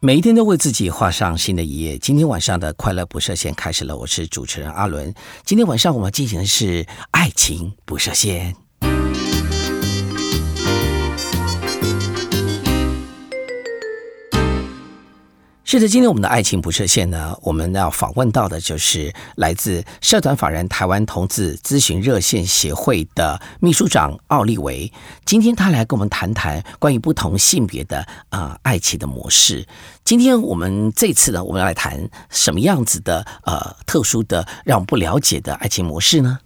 每一天都为自己画上新的一页。今天晚上的快乐不设限开始了，我是主持人阿伦。今天晚上我们进行的是爱情不设限。是的，今天我们的爱情不设限呢，我们要访问到的就是来自社团法人台湾同志咨询热线协会的秘书长奥利维。今天他来跟我们谈谈关于不同性别的啊爱情的模式。今天我们这次呢，我们要来谈什么样子的呃特殊的让我们不了解的爱情模式呢？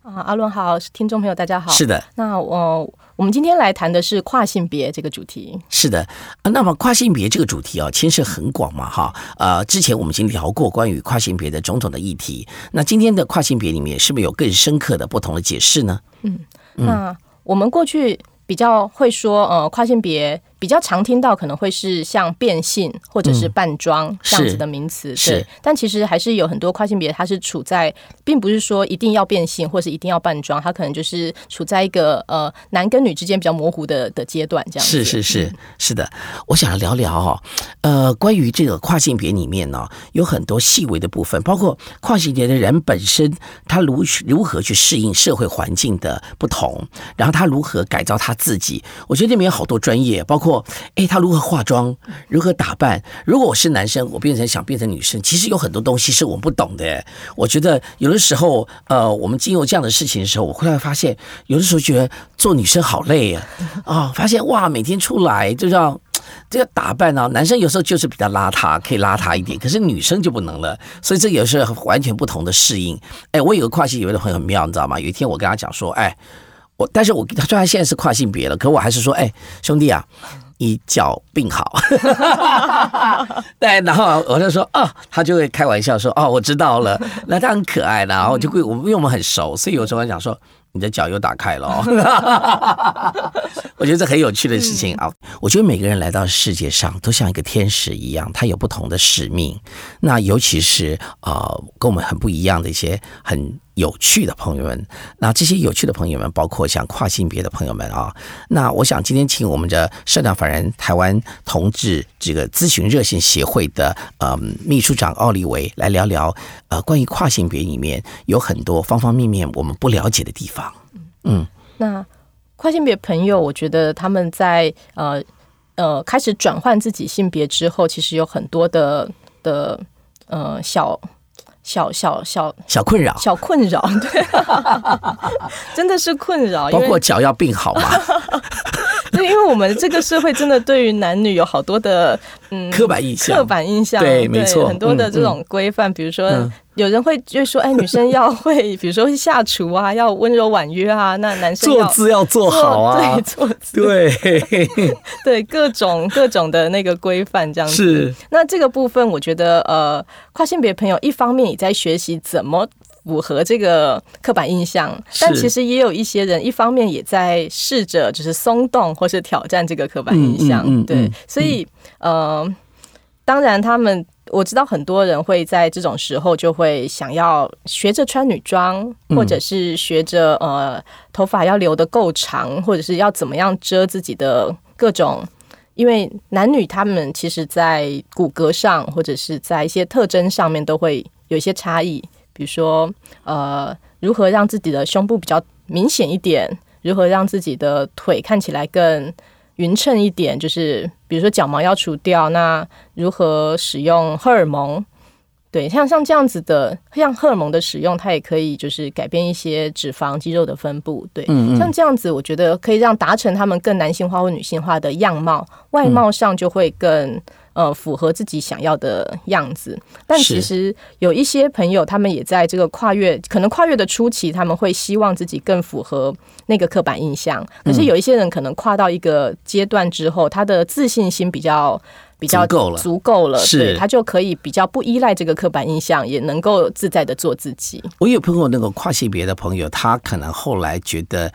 啊，阿伦好，听众朋友大家好。是的，那我我们今天来谈的是跨性别这个主题。是的，啊，那么跨性别这个主题啊，牵涉很广嘛，哈。呃，之前我们已经聊过关于跨性别的种种的议题。那今天的跨性别里面，是不是有更深刻的不同的解释呢？嗯，那我们过去比较会说，呃，跨性别。比较常听到可能会是像变性或者是扮装这样子的名词，对。但其实还是有很多跨性别，它是处在，并不是说一定要变性或是一定要扮装，它可能就是处在一个呃男跟女之间比较模糊的的阶段，这样。是是是是的，我想聊聊哈，呃，关于这个跨性别里面呢，有很多细微的部分，包括跨性别的人本身他如如何去适应社会环境的不同，然后他如何改造他自己。我觉得里面有好多专业，包括。哎，他如何化妆，如何打扮？如果我是男生，我变成想变成女生，其实有很多东西是我不懂的。我觉得有的时候，呃，我们经过这样的事情的时候，我会发现，有的时候觉得做女生好累啊！啊，发现哇，每天出来就要这个打扮啊，男生有时候就是比较邋遢，可以邋遢一点，可是女生就不能了。所以这也是完全不同的适应。哎，我有个跨性别的朋友很妙，你知道吗？有一天我跟他讲说，哎。我，但是我他虽然现在是跨性别了，可我还是说，哎，兄弟啊，你脚病好。对，然后我就说，哦，他就会开玩笑说，哦，我知道了，那他很可爱的，然后就会，我因为我们很熟，所以有时候讲说。你的脚又打开了，我觉得这很有趣的事情啊！我觉得每个人来到世界上都像一个天使一样，他有不同的使命。那尤其是呃，跟我们很不一样的一些很有趣的朋友们。那这些有趣的朋友们，包括像跨性别的朋友们啊。那我想今天请我们的社长法人台湾同志这个咨询热线协会的呃秘书长奥利维来聊聊呃关于跨性别里面有很多方方面面我们不了解的地方。嗯，那跨性别朋友，我觉得他们在呃呃开始转换自己性别之后，其实有很多的的呃小小小小小困扰，小困扰，对，真的是困扰，包括脚要病好吗？对，因为我们这个社会真的对于男女有好多的嗯刻板印象，刻板印象，对，没错，很多的这种规范，比如说。有人会就说，哎，女生要会，比如说会下厨啊，要温柔婉约啊。那男生坐姿要做好啊，对，坐姿，对，对，各种各种的那个规范这样子。是。那这个部分，我觉得，呃，跨性别朋友一方面也在学习怎么符合这个刻板印象，但其实也有一些人一方面也在试着就是松动或是挑战这个刻板印象。对，所以，呃，当然他们。我知道很多人会在这种时候就会想要学着穿女装，或者是学着呃头发要留的够长，或者是要怎么样遮自己的各种。因为男女他们其实，在骨骼上或者是在一些特征上面都会有一些差异，比如说呃如何让自己的胸部比较明显一点，如何让自己的腿看起来更。匀称一点，就是比如说脚毛要除掉，那如何使用荷尔蒙？对，像像这样子的，像荷尔蒙的使用，它也可以就是改变一些脂肪、肌肉的分布。对，像这样子，我觉得可以让达成他们更男性化或女性化的样貌，外貌上就会更。呃，符合自己想要的样子，但其实有一些朋友，他们也在这个跨越，可能跨越的初期，他们会希望自己更符合那个刻板印象。可是有一些人可能跨到一个阶段之后，他的自信心比较比较够了，足够了，是他就可以比较不依赖这个刻板印象，也能够自在的做自己。我有朋友那个跨性别的朋友，他可能后来觉得。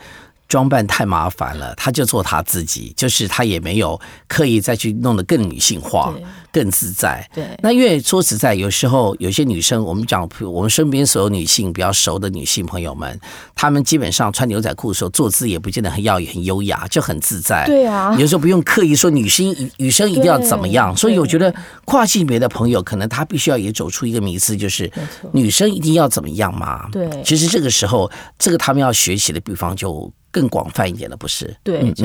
装扮太麻烦了，他就做他自己，就是他也没有刻意再去弄得更女性化、更更自在。对，那因为说实在，有时候有些女生，我们讲我们身边所有女性比较熟的女性朋友们，她们基本上穿牛仔裤的时候坐姿也不见得很耀眼、很优雅，就很自在。对啊，有时候不用刻意说女生女生一定要怎么样。所以我觉得跨性别的朋友，可能她必须要也走出一个迷思，就是女生一定要怎么样嘛？对，其实这个时候，这个他们要学习的地方就更广泛一点了，不是？对，就。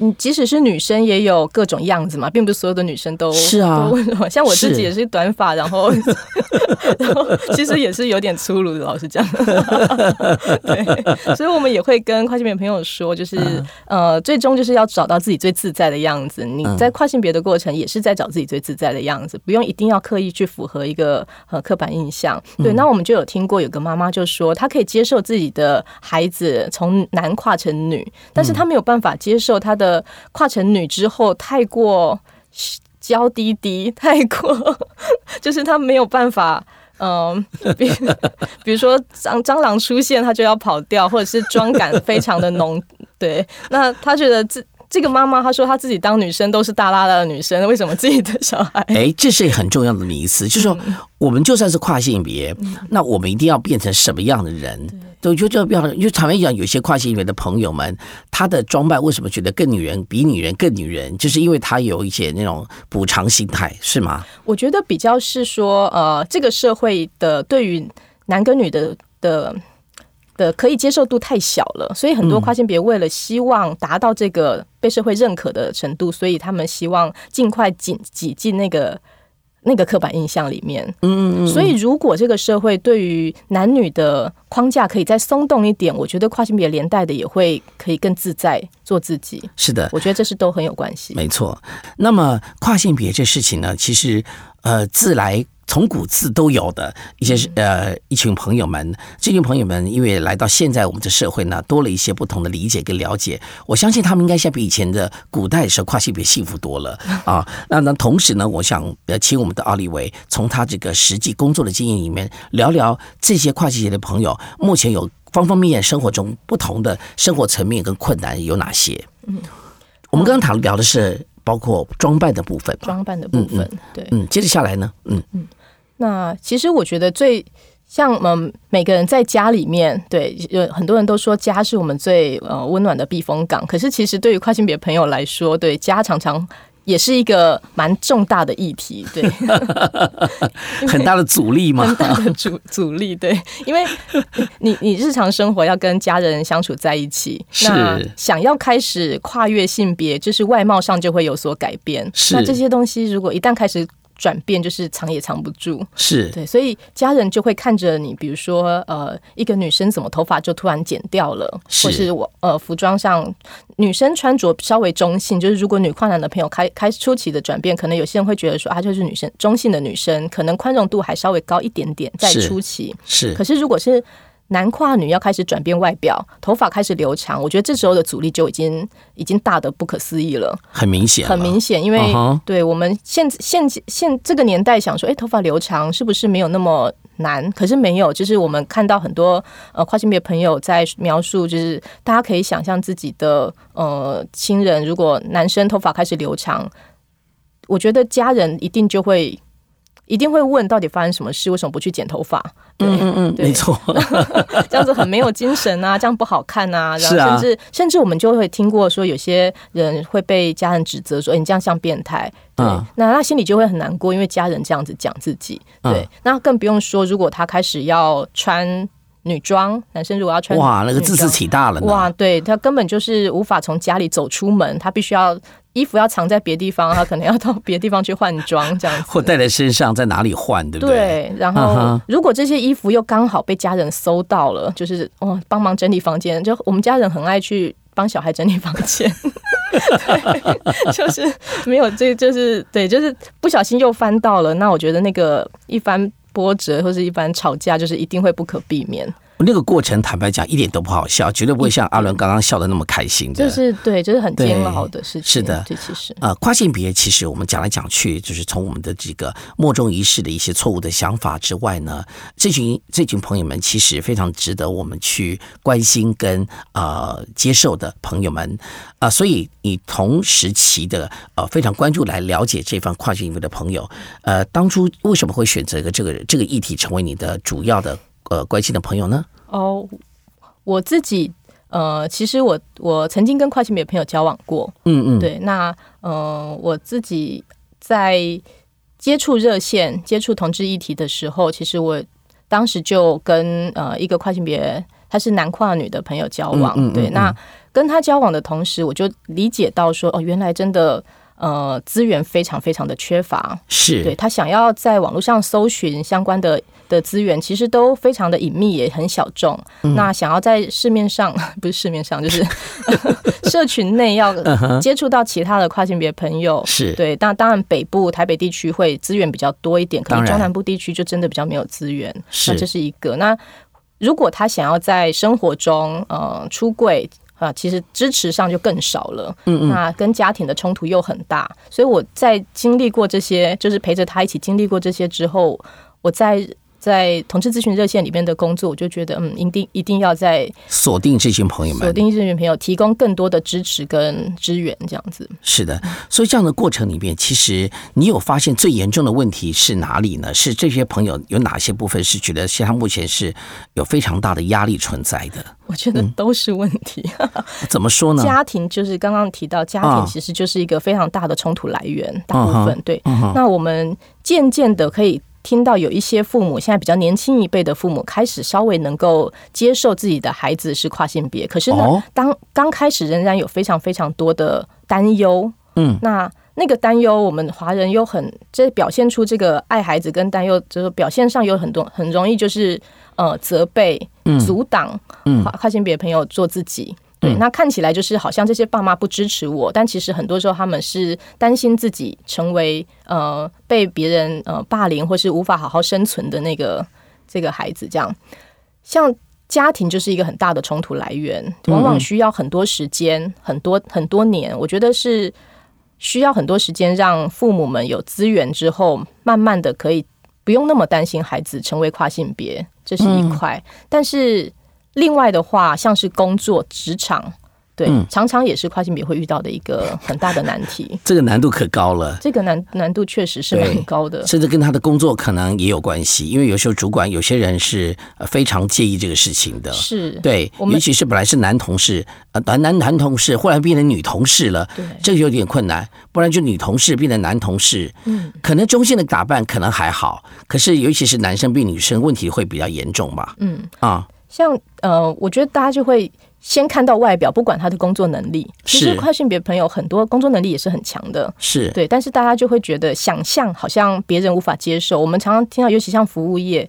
嗯，即使是女生也有各种样子嘛，并不是所有的女生都是啊。像我自己也是短发，然后 然后其实也是有点粗鲁的，老实讲。对，所以我们也会跟跨性别朋友说，就是呃，最终就是要找到自己最自在的样子。你在跨性别的过程，也是在找自己最自在的样子，不用一定要刻意去符合一个呃刻板印象。对，那我们就有听过有个妈妈就说，她可以接受自己的孩子从男跨成女，但是她没有办法接受她的。跨成女之后太过娇滴滴，太过 就是他没有办法，嗯，比比如说蟑蟑螂出现，他就要跑掉，或者是妆感非常的浓，对，那他觉得这。这个妈妈她说她自己当女生都是大拉拉的女生，为什么自己的小孩？哎，这是很重要的迷思，就是说我们就算是跨性别，那我们一定要变成什么样的人？对，就就要，就坦白讲，有些跨性别的朋友们，他的装扮为什么觉得更女人，比女人更女人？就是因为他有一些那种补偿心态，是吗？我觉得比较是说，呃，这个社会的对于男跟女的的。的可以接受度太小了，所以很多跨性别为了希望达到这个被社会认可的程度，所以他们希望尽快挤挤进那个那个刻板印象里面。嗯嗯嗯。所以如果这个社会对于男女的框架可以再松动一点，我觉得跨性别连带的也会可以更自在做自己。是的，我觉得这是都很有关系。没错。那么跨性别这事情呢，其实呃自来。从古至都有的一些呃一群朋友们，这群朋友们因为来到现在我们的社会呢，多了一些不同的理解跟了解。我相信他们应该现在比以前的古代时候跨性别幸福多了 啊。那那同时呢，我想呃请我们的奥利维从他这个实际工作的经验里面聊聊这些跨性别的朋友目前有方方面面生活中不同的生活层面跟困难有哪些。嗯，我们刚刚谈聊的是包括装扮的部分，装扮的部分，对，嗯，接着下来呢，嗯嗯。那其实我觉得最像我们每个人在家里面，对，有很多人都说家是我们最呃温暖的避风港。可是其实对于跨性别朋友来说，对家常常也是一个蛮重大的议题，对，很大的阻力嘛，很大的阻阻力，对，因为 你你日常生活要跟家人相处在一起，那想要开始跨越性别，就是外貌上就会有所改变，那这些东西如果一旦开始。转变就是藏也藏不住，是。对，所以家人就会看着你，比如说呃，一个女生怎么头发就突然剪掉了，或是我呃服装上女生穿着稍微中性，就是如果女跨男的朋友开开初期的转变，可能有些人会觉得说啊，就是女生中性的女生，可能宽容度还稍微高一点点，在初期。是，可是如果是。男跨女要开始转变外表，头发开始留长，我觉得这时候的阻力就已经已经大的不可思议了，很明显，很明显，因为对我们现现现这个年代想说，哎，头发留长是不是没有那么难？可是没有，就是我们看到很多呃跨性别朋友在描述，就是大家可以想象自己的呃亲人，如果男生头发开始留长，我觉得家人一定就会。一定会问到底发生什么事？为什么不去剪头发？嗯嗯嗯，没错，这样子很没有精神啊，这样不好看啊。然后 甚至甚至我们就会听过说，有些人会被家人指责说：“哎，你这样像变态。”对，那他心里就会很难过，因为家人这样子讲自己。对，那更不用说，如果他开始要穿女装，男生如果要穿，哇，那个字字起大了。哇，对他根本就是无法从家里走出门，他必须要。衣服要藏在别地方，他可能要到别地方去换装，这样子，或带在身上，在哪里换，对不对？对。然后，如果这些衣服又刚好被家人搜到了，就是哦，帮忙整理房间。就我们家人很爱去帮小孩整理房间，对，就是没有这，就是对，就是不小心又翻到了。那我觉得那个一番波折或是一般吵架，就是一定会不可避免。那个过程坦白讲一点都不好笑，绝对不会像阿伦刚刚笑的那么开心的。这是对，就是很煎熬的事情。是的，这其实呃，跨性别其实我们讲来讲去，就是从我们的这个莫衷一是的一些错误的想法之外呢，这群这群朋友们其实非常值得我们去关心跟呃接受的朋友们啊。所以你同时期的呃非常关注来了解这方跨性别的朋友，呃，当初为什么会选择一个这个这个议题成为你的主要的？呃，关心的朋友呢？哦，我自己呃，其实我我曾经跟跨性别朋友交往过，嗯嗯，对。那呃，我自己在接触热线、接触同志议题的时候，其实我当时就跟呃一个跨性别，他是男跨女的朋友交往，对。那跟他交往的同时，我就理解到说，哦，原来真的。呃，资源非常非常的缺乏，是对他想要在网络上搜寻相关的的资源，其实都非常的隐秘，也很小众。那想要在市面上，不是市面上，就是 社群内要 接触到其他的跨性别朋友，是对。但当然，北部台北地区会资源比较多一点，可能中南部地区就真的比较没有资源。是，这是一个。那如果他想要在生活中呃出柜。啊，其实支持上就更少了，嗯嗯，那跟家庭的冲突又很大，所以我在经历过这些，就是陪着他一起经历过这些之后，我在。在同志咨询热线里面的工作，我就觉得，嗯，一定一定要在锁定这群朋友们，锁定这群朋友，提供更多的支持跟支援，这样子。是的，所以这样的过程里面，其实你有发现最严重的问题是哪里呢？是这些朋友有哪些部分是觉得现在目前是有非常大的压力存在的？我觉得都是问题。怎么说呢？家庭就是刚刚提到，家庭其实就是一个非常大的冲突来源，大部分对。那我们渐渐的可以。听到有一些父母现在比较年轻一辈的父母开始稍微能够接受自己的孩子是跨性别，可是呢，当刚开始仍然有非常非常多的担忧。嗯，那那个担忧，我们华人又很这表现出这个爱孩子跟担忧，就是表现上有很多很容易就是呃责备、阻挡跨跨性别朋友做自己。对，那看起来就是好像这些爸妈不支持我，但其实很多时候他们是担心自己成为呃被别人呃霸凌或是无法好好生存的那个这个孩子。这样，像家庭就是一个很大的冲突来源，往往需要很多时间、很多很多年。我觉得是需要很多时间，让父母们有资源之后，慢慢的可以不用那么担心孩子成为跨性别，这是一块。但是。另外的话，像是工作职场，对，常常也是跨性别会遇到的一个很大的难题。这个难度可高了，这个难难度确实是蛮高的，甚至跟他的工作可能也有关系。因为有时候主管有些人是非常介意这个事情的，是对，尤其是本来是男同事，呃，男男男同事，忽然变成女同事了，对，这个有点困难。不然就女同事变成男同事，嗯，可能中性的打扮可能还好，可是尤其是男生变女生，问题会比较严重吧？嗯啊。像呃，我觉得大家就会先看到外表，不管他的工作能力。其实跨性别朋友很多工作能力也是很强的，是对。但是大家就会觉得想象好像别人无法接受。我们常常听到，尤其像服务业，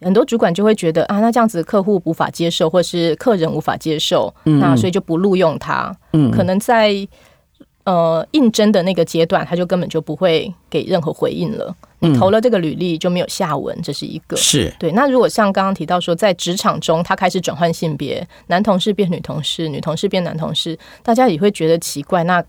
很多主管就会觉得啊，那这样子客户无法接受，或是客人无法接受，那所以就不录用他。嗯，可能在呃应征的那个阶段，他就根本就不会给任何回应了。你投了这个履历就没有下文，这是一个是对。那如果像刚刚提到说，在职场中他开始转换性别，男同事变女同事，女同事变男同事，大家也会觉得奇怪。那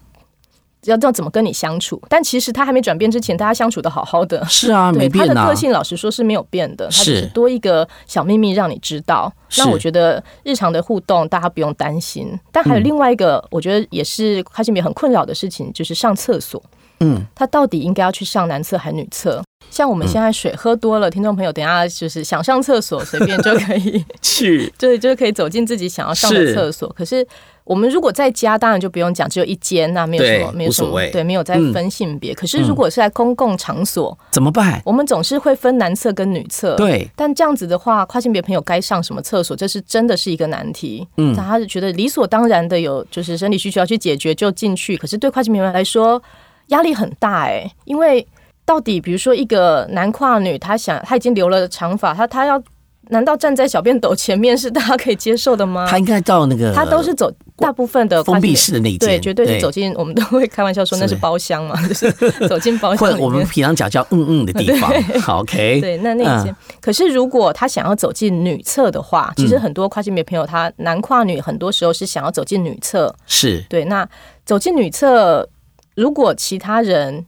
要要怎么跟你相处？但其实他还没转变之前，大家相处的好好的。是啊，没变他的个性老实说是没有变的，他只是多一个小秘密让你知道。那我觉得日常的互动大家不用担心。但还有另外一个，我觉得也是开心别很困扰的事情，就是上厕所。嗯，他到底应该要去上男厕还是女厕？像我们现在水喝多了，听众朋友，等下就是想上厕所，随便就可以 去，对，就是可以走进自己想要上的厕所。可是我们如果在家，当然就不用讲，只有一间，那没有什么，没有什么，对，没有在分性别。可是如果是在公共场所，怎么办？我们总是会分男厕跟女厕，对。但这样子的话，跨性别朋友该上什么厕所，这是真的是一个难题。嗯，他是觉得理所当然的有，就是生理需求要去解决就进去。可是对跨性别朋友来说，压力很大哎，因为到底比如说一个男跨女，他想他已经留了长发，他他要难道站在小便斗前面是大家可以接受的吗？他应该到那个他都是走大部分的封闭式的那间，对，绝对是走进，我们都会开玩笑说那是包厢嘛，就是走进包厢，或者我们平常讲叫嗯嗯的地方。好，OK，对，那那一间。可是如果他想要走进女厕的话，其实很多跨性别朋友，他男跨女很多时候是想要走进女厕，是。对。那走进女厕，如果其他人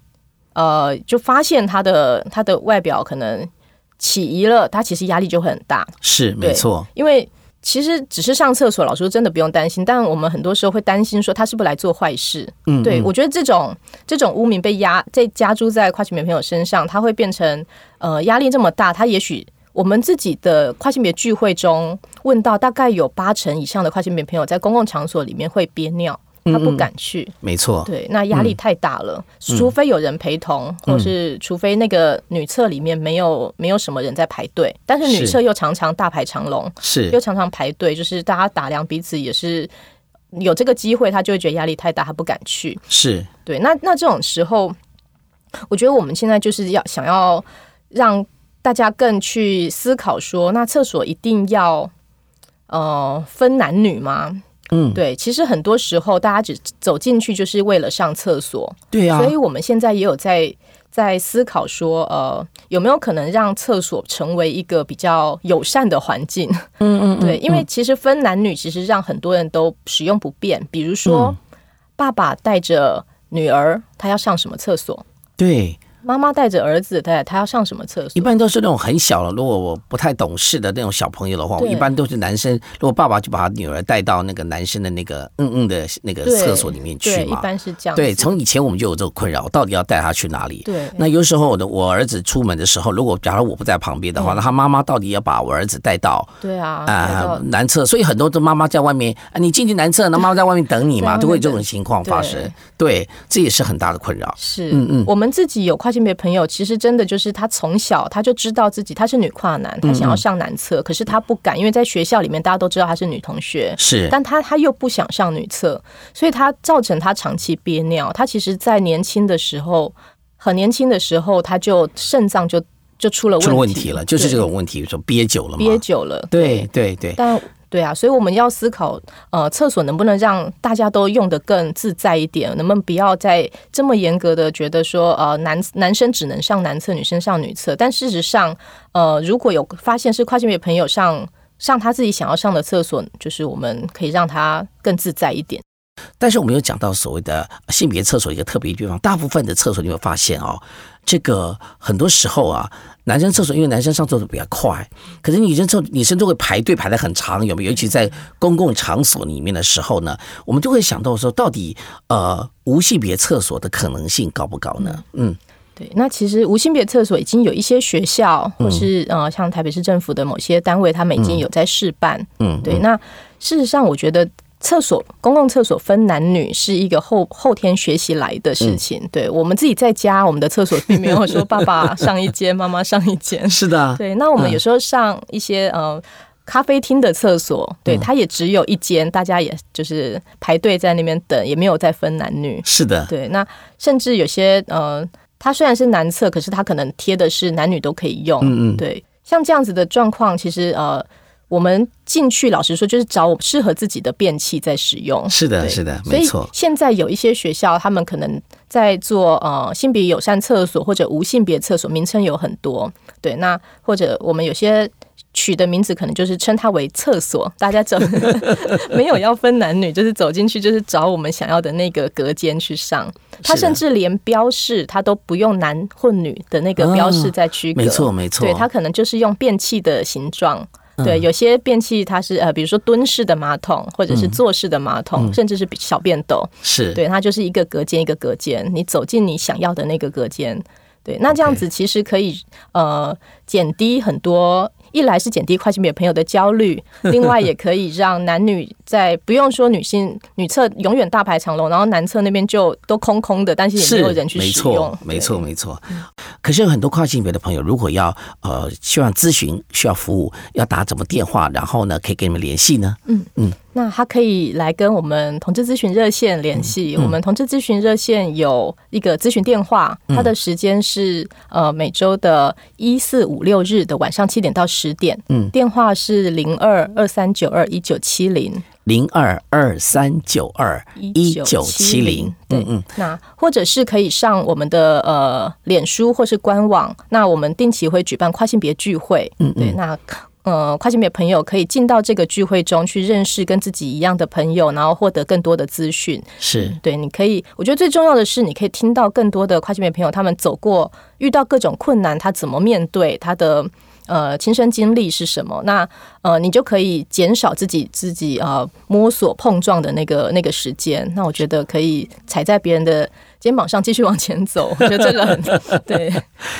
呃就发现他的他的外表可能起疑了，他其实压力就会很大，是没错，因为。其实只是上厕所，老师真的不用担心。但我们很多时候会担心说他是不是来做坏事。嗯，对我觉得这种这种污名被压在加诸在跨性别朋友身上，他会变成呃压力这么大。他也许我们自己的跨性别聚会中问到，大概有八成以上的跨性别朋友在公共场所里面会憋尿。他不敢去，没错，对，那压力太大了。除非有人陪同，或是除非那个女厕里面没有没有什么人在排队，但是女厕又常常大排长龙，是又常常排队，就是大家打量彼此也是有这个机会，他就会觉得压力太大，他不敢去。是对，那那这种时候，我觉得我们现在就是要想要让大家更去思考说，那厕所一定要呃分男女吗？嗯，对，其实很多时候大家只走进去就是为了上厕所，对啊，所以我们现在也有在在思考说，呃，有没有可能让厕所成为一个比较友善的环境？嗯嗯，对，因为其实分男女其实让很多人都使用不便，比如说爸爸带着女儿，他要上什么厕所？对。妈妈带着儿子，对，他要上什么厕所？一般都是那种很小的，如果我不太懂事的那种小朋友的话，我一般都是男生。如果爸爸就把女儿带到那个男生的那个嗯嗯的那个厕所里面去嘛，一般是这样。对，从以前我们就有这个困扰，到底要带他去哪里？对。那有时候我的我儿子出门的时候，如果假如我不在旁边的话，那他妈妈到底要把我儿子带到对啊啊男厕？所以很多的妈妈在外面啊，你进去男厕，那妈妈在外面等你嘛，都会这种情况发生。对，这也是很大的困扰。是，嗯嗯，我们自己有跨性别朋友，其实。真的就是他从小他就知道自己他是女跨男，他想要上男厕，可是他不敢，因为在学校里面大家都知道他是女同学，是，但他他又不想上女厕，所以他造成他长期憋尿。他其实，在年轻的时候，很年轻的时候，他就肾脏就就出了问题了，就是这种问题，说憋久了，憋久了，对对对，但。对啊，所以我们要思考，呃，厕所能不能让大家都用的更自在一点？能不能不要再这么严格的觉得说，呃，男男生只能上男厕，女生上女厕？但事实上，呃，如果有发现是跨性别朋友上上他自己想要上的厕所，就是我们可以让他更自在一点。但是我们有讲到所谓的性别厕所一个特别地方，大部分的厕所你会发现哦，这个很多时候啊。男生厕所，因为男生上厕所比较快，可是女生厕女生都会排队排的很长，有没有？尤其在公共场所里面的时候呢，我们就会想到说，到底呃无性别厕所的可能性高不高呢？嗯，对。那其实无性别厕所已经有一些学校，或是呃像台北市政府的某些单位，他们已经有在试办。嗯，对。那事实上，我觉得。厕所公共厕所分男女是一个后后天学习来的事情。对我们自己在家，我们的厕所并没有说爸爸上一间，妈妈上一间。是的，对。那我们有时候上一些呃咖啡厅的厕所，对，它也只有一间，大家也就是排队在那边等，也没有再分男女。是的，对。那甚至有些呃，它虽然是男厕，可是它可能贴的是男女都可以用。嗯嗯，对。像这样子的状况，其实呃。我们进去，老实说，就是找适合自己的便器在使用。是的，是的，没错。现在有一些学校，他们可能在做呃性别友善厕所或者无性别厕所，名称有很多。对，那或者我们有些取的名字，可能就是称它为厕所。大家走 没有要分男女，就是走进去就是找我们想要的那个隔间去上。它甚至连标示，它都不用男或女的那个标示在区隔。没错，没错。对，它可能就是用便器的形状。对，有些便器它是呃，比如说蹲式的马桶，或者是坐式的马桶，甚至是小便斗，是。对，它就是一个隔间一个隔间，你走进你想要的那个隔间，对，那这样子其实可以呃减低很多。一来是减低跨性别朋友的焦虑，另外也可以让男女在不用说女性女厕永远大排长龙，然后男厕那边就都空空的，但是也没有人去使用。没错，没错，没错。可是有很多跨性别的朋友，如果要呃希望咨询、需要服务，要打怎么电话，然后呢可以跟你们联系呢？嗯嗯。那他可以来跟我们同志咨询热线联系。我们同志咨询热线有一个咨询电话，它的时间是呃每周的一四五六日的晚上七点到十点。嗯，电话是零二二三九二一九七零。零二二三九二一九七零，对，嗯，那或者是可以上我们的呃脸书或是官网，那我们定期会举办跨性别聚会，嗯，对，那呃跨性别朋友可以进到这个聚会中去认识跟自己一样的朋友，然后获得更多的资讯，是对，你可以，我觉得最重要的是你可以听到更多的跨性别朋友他们走过遇到各种困难，他怎么面对他的。呃，亲身经历是什么？那呃，你就可以减少自己自己呃摸索碰撞的那个那个时间。那我觉得可以踩在别人的肩膀上继续往前走。我觉得这个很 对，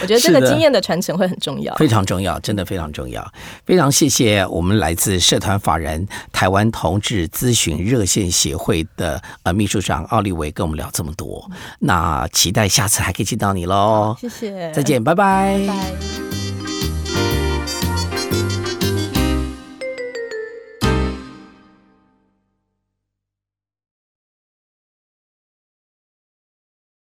我觉得这个经验的传承会很重要，非常重要，真的非常重要。非常谢谢我们来自社团法人台湾同志咨询热线协会的呃秘书长奥利维跟我们聊这么多。那期待下次还可以见到你喽。谢谢，再见，拜拜。拜。